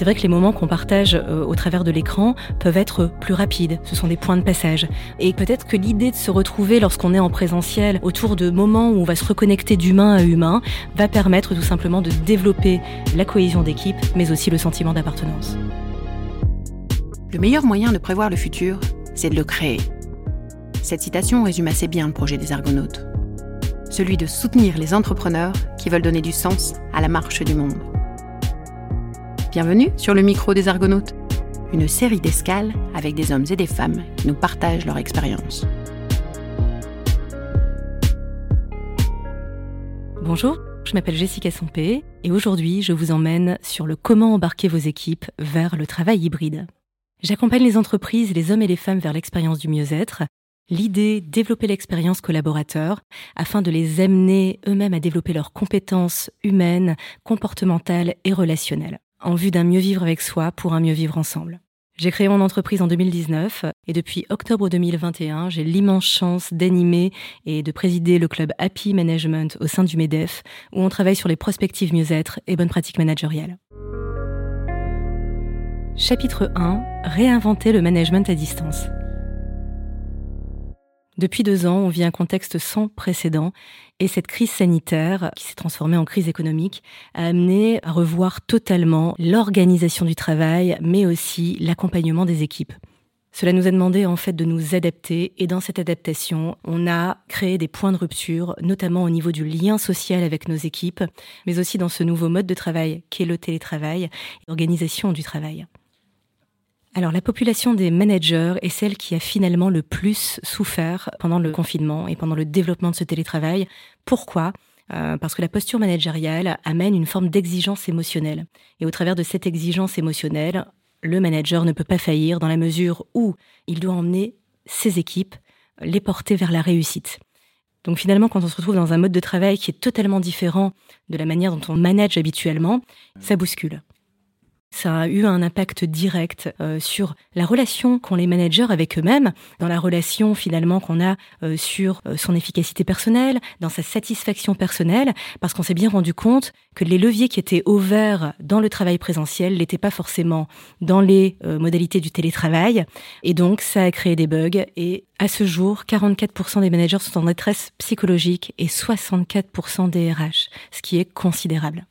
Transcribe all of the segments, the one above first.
C'est vrai que les moments qu'on partage euh, au travers de l'écran peuvent être plus rapides, ce sont des points de passage. Et peut-être que l'idée de se retrouver lorsqu'on est en présentiel autour de moments où on va se reconnecter d'humain à humain va permettre tout simplement de développer la cohésion d'équipe, mais aussi le sentiment d'appartenance. Le meilleur moyen de prévoir le futur, c'est de le créer. Cette citation résume assez bien le projet des Argonautes. Celui de soutenir les entrepreneurs qui veulent donner du sens à la marche du monde. Bienvenue sur le micro des Argonautes, une série d'escales avec des hommes et des femmes qui nous partagent leur expérience. Bonjour, je m'appelle Jessica Sompé et aujourd'hui je vous emmène sur le comment embarquer vos équipes vers le travail hybride. J'accompagne les entreprises, les hommes et les femmes vers l'expérience du mieux-être. L'idée, développer l'expérience collaborateur afin de les amener eux-mêmes à développer leurs compétences humaines, comportementales et relationnelles en vue d'un mieux vivre avec soi pour un mieux vivre ensemble. J'ai créé mon entreprise en 2019 et depuis octobre 2021, j'ai l'immense chance d'animer et de présider le club Happy Management au sein du MEDEF où on travaille sur les prospectives mieux-être et bonnes pratiques managériales. Chapitre 1 Réinventer le management à distance. Depuis deux ans, on vit un contexte sans précédent et cette crise sanitaire, qui s'est transformée en crise économique, a amené à revoir totalement l'organisation du travail, mais aussi l'accompagnement des équipes. Cela nous a demandé en fait de nous adapter et dans cette adaptation, on a créé des points de rupture, notamment au niveau du lien social avec nos équipes, mais aussi dans ce nouveau mode de travail qu'est le télétravail, l'organisation du travail. Alors la population des managers est celle qui a finalement le plus souffert pendant le confinement et pendant le développement de ce télétravail. Pourquoi? Euh, parce que la posture managériale amène une forme d'exigence émotionnelle. Et au travers de cette exigence émotionnelle, le manager ne peut pas faillir dans la mesure où il doit emmener ses équipes, les porter vers la réussite. Donc finalement, quand on se retrouve dans un mode de travail qui est totalement différent de la manière dont on manage habituellement, ça bouscule. Ça a eu un impact direct euh, sur la relation qu'ont les managers avec eux-mêmes, dans la relation finalement qu'on a euh, sur euh, son efficacité personnelle, dans sa satisfaction personnelle, parce qu'on s'est bien rendu compte que les leviers qui étaient ouverts dans le travail présentiel n'étaient pas forcément dans les modalités du télétravail, et donc ça a créé des bugs. Et à ce jour, 44% des managers sont en détresse psychologique et 64% des RH, ce qui est considérable.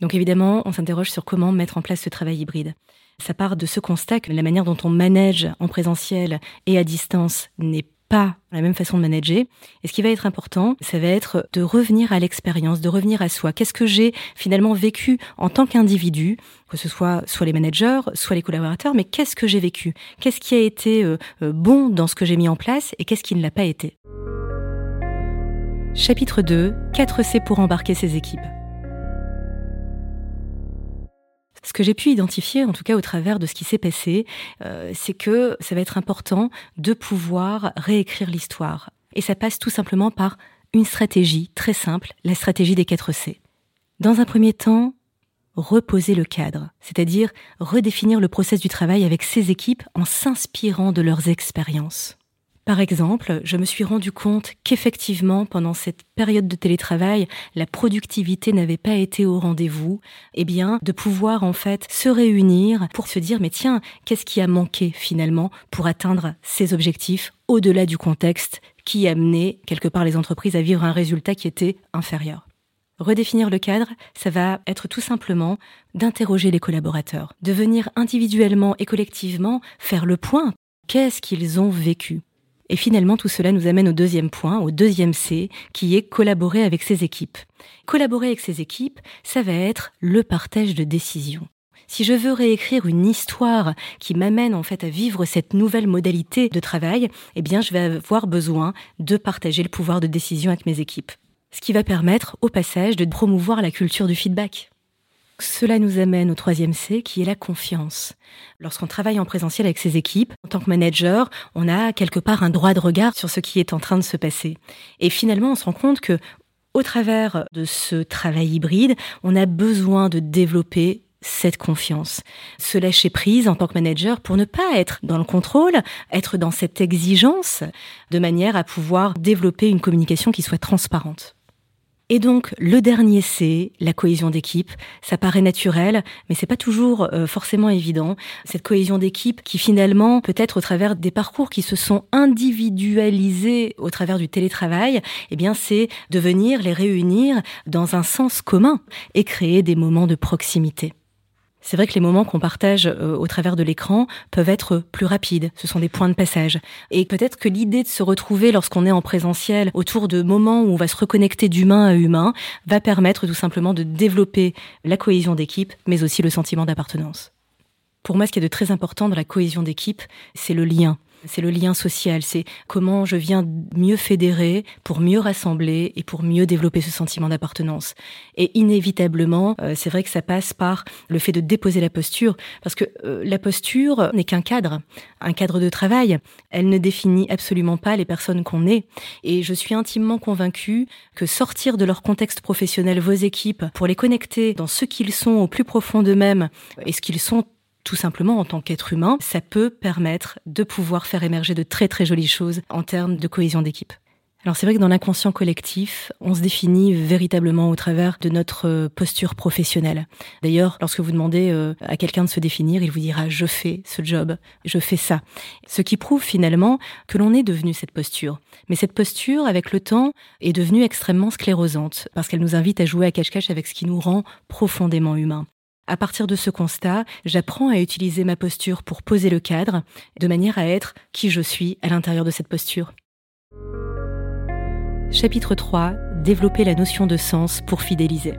Donc évidemment, on s'interroge sur comment mettre en place ce travail hybride. Ça part de ce constat que la manière dont on manage en présentiel et à distance n'est pas la même façon de manager. Et ce qui va être important, ça va être de revenir à l'expérience, de revenir à soi. Qu'est-ce que j'ai finalement vécu en tant qu'individu, que ce soit soit les managers, soit les collaborateurs, mais qu'est-ce que j'ai vécu? Qu'est-ce qui a été euh, euh, bon dans ce que j'ai mis en place et qu'est-ce qui ne l'a pas été? Chapitre 2, 4C pour embarquer ses équipes. Ce que j'ai pu identifier, en tout cas au travers de ce qui s'est passé, euh, c'est que ça va être important de pouvoir réécrire l'histoire. Et ça passe tout simplement par une stratégie très simple, la stratégie des 4 C. Dans un premier temps, reposer le cadre, c'est-à-dire redéfinir le process du travail avec ses équipes en s'inspirant de leurs expériences. Par exemple, je me suis rendu compte qu'effectivement, pendant cette période de télétravail, la productivité n'avait pas été au rendez-vous. Eh bien, de pouvoir en fait se réunir pour se dire, mais tiens, qu'est-ce qui a manqué finalement pour atteindre ces objectifs au-delà du contexte qui amenait quelque part les entreprises à vivre un résultat qui était inférieur. Redéfinir le cadre, ça va être tout simplement d'interroger les collaborateurs, de venir individuellement et collectivement faire le point. Qu'est-ce qu'ils ont vécu? Et finalement, tout cela nous amène au deuxième point, au deuxième C, qui est collaborer avec ses équipes. Collaborer avec ses équipes, ça va être le partage de décisions. Si je veux réécrire une histoire qui m'amène en fait à vivre cette nouvelle modalité de travail, eh bien, je vais avoir besoin de partager le pouvoir de décision avec mes équipes. Ce qui va permettre, au passage, de promouvoir la culture du feedback. Cela nous amène au troisième C, qui est la confiance. Lorsqu'on travaille en présentiel avec ses équipes, en tant que manager, on a quelque part un droit de regard sur ce qui est en train de se passer. Et finalement, on se rend compte que, au travers de ce travail hybride, on a besoin de développer cette confiance, se lâcher prise en tant que manager pour ne pas être dans le contrôle, être dans cette exigence, de manière à pouvoir développer une communication qui soit transparente. Et donc le dernier C, la cohésion d'équipe, ça paraît naturel, mais c'est pas toujours euh, forcément évident. Cette cohésion d'équipe qui finalement peut-être au travers des parcours qui se sont individualisés au travers du télétravail, eh bien c'est de venir les réunir dans un sens commun et créer des moments de proximité. C'est vrai que les moments qu'on partage euh, au travers de l'écran peuvent être plus rapides. Ce sont des points de passage. Et peut-être que l'idée de se retrouver lorsqu'on est en présentiel autour de moments où on va se reconnecter d'humain à humain va permettre tout simplement de développer la cohésion d'équipe, mais aussi le sentiment d'appartenance. Pour moi, ce qui est de très important dans la cohésion d'équipe, c'est le lien. C'est le lien social, c'est comment je viens mieux fédérer pour mieux rassembler et pour mieux développer ce sentiment d'appartenance. Et inévitablement, euh, c'est vrai que ça passe par le fait de déposer la posture, parce que euh, la posture n'est qu'un cadre, un cadre de travail. Elle ne définit absolument pas les personnes qu'on est. Et je suis intimement convaincue que sortir de leur contexte professionnel vos équipes pour les connecter dans ce qu'ils sont au plus profond d'eux-mêmes et ce qu'ils sont tout simplement en tant qu'être humain, ça peut permettre de pouvoir faire émerger de très très jolies choses en termes de cohésion d'équipe. Alors c'est vrai que dans l'inconscient collectif, on se définit véritablement au travers de notre euh, posture professionnelle. D'ailleurs, lorsque vous demandez euh, à quelqu'un de se définir, il vous dira je fais ce job, je fais ça. Ce qui prouve finalement que l'on est devenu cette posture. Mais cette posture, avec le temps, est devenue extrêmement sclérosante parce qu'elle nous invite à jouer à cache-cache avec ce qui nous rend profondément humains. À partir de ce constat, j'apprends à utiliser ma posture pour poser le cadre, de manière à être qui je suis à l'intérieur de cette posture. Chapitre 3. Développer la notion de sens pour fidéliser.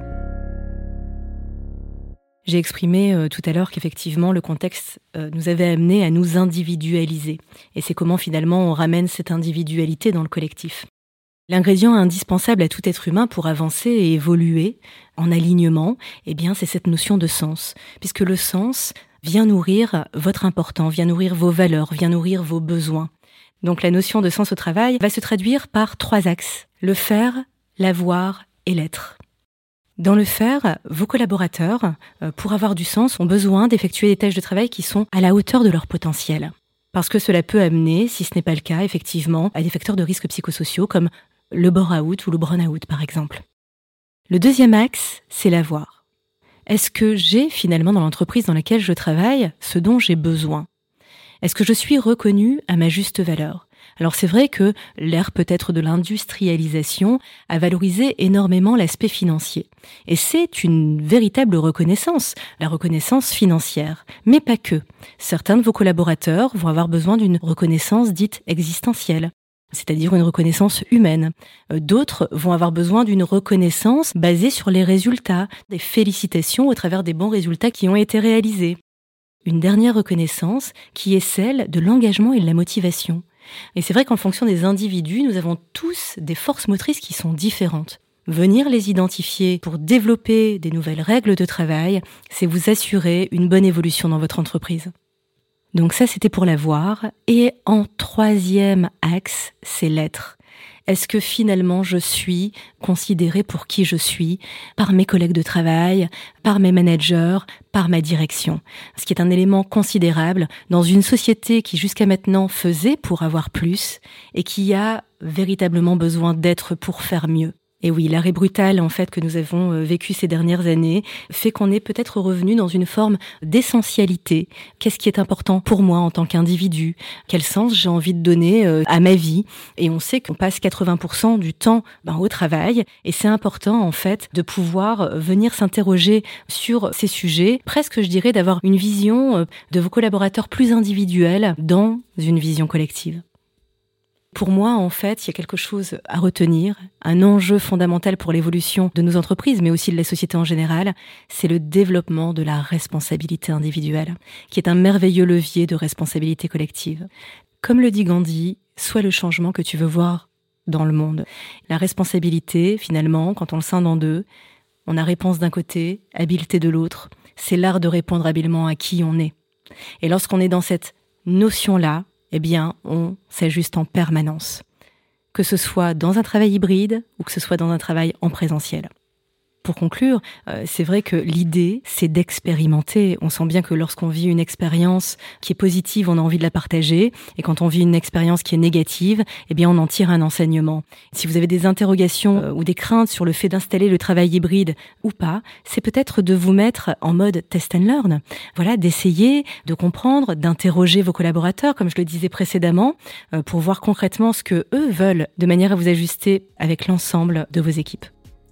J'ai exprimé euh, tout à l'heure qu'effectivement le contexte euh, nous avait amené à nous individualiser. Et c'est comment finalement on ramène cette individualité dans le collectif. L'ingrédient indispensable à tout être humain pour avancer et évoluer en alignement, eh bien, c'est cette notion de sens. Puisque le sens vient nourrir votre important, vient nourrir vos valeurs, vient nourrir vos besoins. Donc la notion de sens au travail va se traduire par trois axes. Le faire, l'avoir et l'être. Dans le faire, vos collaborateurs, euh, pour avoir du sens, ont besoin d'effectuer des tâches de travail qui sont à la hauteur de leur potentiel. Parce que cela peut amener, si ce n'est pas le cas, effectivement, à des facteurs de risque psychosociaux comme le bore-out ou le burn-out par exemple. Le deuxième axe, c'est l'avoir. Est-ce que j'ai finalement dans l'entreprise dans laquelle je travaille ce dont j'ai besoin? Est-ce que je suis reconnu à ma juste valeur? Alors c'est vrai que l'ère peut-être de l'industrialisation a valorisé énormément l'aspect financier. Et c'est une véritable reconnaissance, la reconnaissance financière. Mais pas que. Certains de vos collaborateurs vont avoir besoin d'une reconnaissance dite existentielle c'est-à-dire une reconnaissance humaine. Euh, d'autres vont avoir besoin d'une reconnaissance basée sur les résultats, des félicitations au travers des bons résultats qui ont été réalisés. Une dernière reconnaissance qui est celle de l'engagement et de la motivation. Et c'est vrai qu'en fonction des individus, nous avons tous des forces motrices qui sont différentes. Venir les identifier pour développer des nouvelles règles de travail, c'est vous assurer une bonne évolution dans votre entreprise. Donc ça, c'était pour l'avoir. Et en troisième axe, c'est l'être. Est-ce que finalement je suis considérée pour qui je suis par mes collègues de travail, par mes managers, par ma direction? Ce qui est un élément considérable dans une société qui jusqu'à maintenant faisait pour avoir plus et qui a véritablement besoin d'être pour faire mieux. Et oui, l'arrêt brutal en fait que nous avons euh, vécu ces dernières années fait qu'on est peut-être revenu dans une forme d'essentialité. Qu'est-ce qui est important pour moi en tant qu'individu? Quel sens j'ai envie de donner euh, à ma vie? Et on sait qu'on passe 80% du temps ben, au travail et c'est important en fait de pouvoir euh, venir s'interroger sur ces sujets, presque je dirais d'avoir une vision de vos collaborateurs plus individuelle dans une vision collective. Pour moi, en fait, il y a quelque chose à retenir, un enjeu fondamental pour l'évolution de nos entreprises, mais aussi de la société en général, c'est le développement de la responsabilité individuelle, qui est un merveilleux levier de responsabilité collective. Comme le dit Gandhi, sois le changement que tu veux voir dans le monde. La responsabilité, finalement, quand on le scinde en deux, on a réponse d'un côté, habileté de l'autre, c'est l'art de répondre habilement à qui on est. Et lorsqu'on est dans cette notion-là, eh bien, on s'ajuste en permanence, que ce soit dans un travail hybride ou que ce soit dans un travail en présentiel. Pour conclure, euh, c'est vrai que l'idée, c'est d'expérimenter. On sent bien que lorsqu'on vit une expérience qui est positive, on a envie de la partager. Et quand on vit une expérience qui est négative, eh bien, on en tire un enseignement. Si vous avez des interrogations euh, ou des craintes sur le fait d'installer le travail hybride ou pas, c'est peut-être de vous mettre en mode test and learn. Voilà, d'essayer de comprendre, d'interroger vos collaborateurs, comme je le disais précédemment, euh, pour voir concrètement ce que eux veulent, de manière à vous ajuster avec l'ensemble de vos équipes.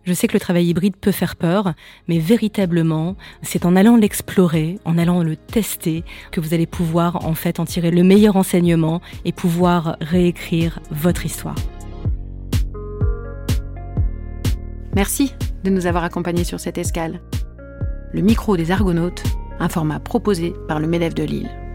Je sais que le travail hybride peut faire peur, mais véritablement, c'est en allant l'explorer, en allant le tester, que vous allez pouvoir en fait en tirer le meilleur enseignement et pouvoir réécrire votre histoire. Merci de nous avoir accompagnés sur cette escale. Le micro des Argonautes, un format proposé par le MEDEF de Lille.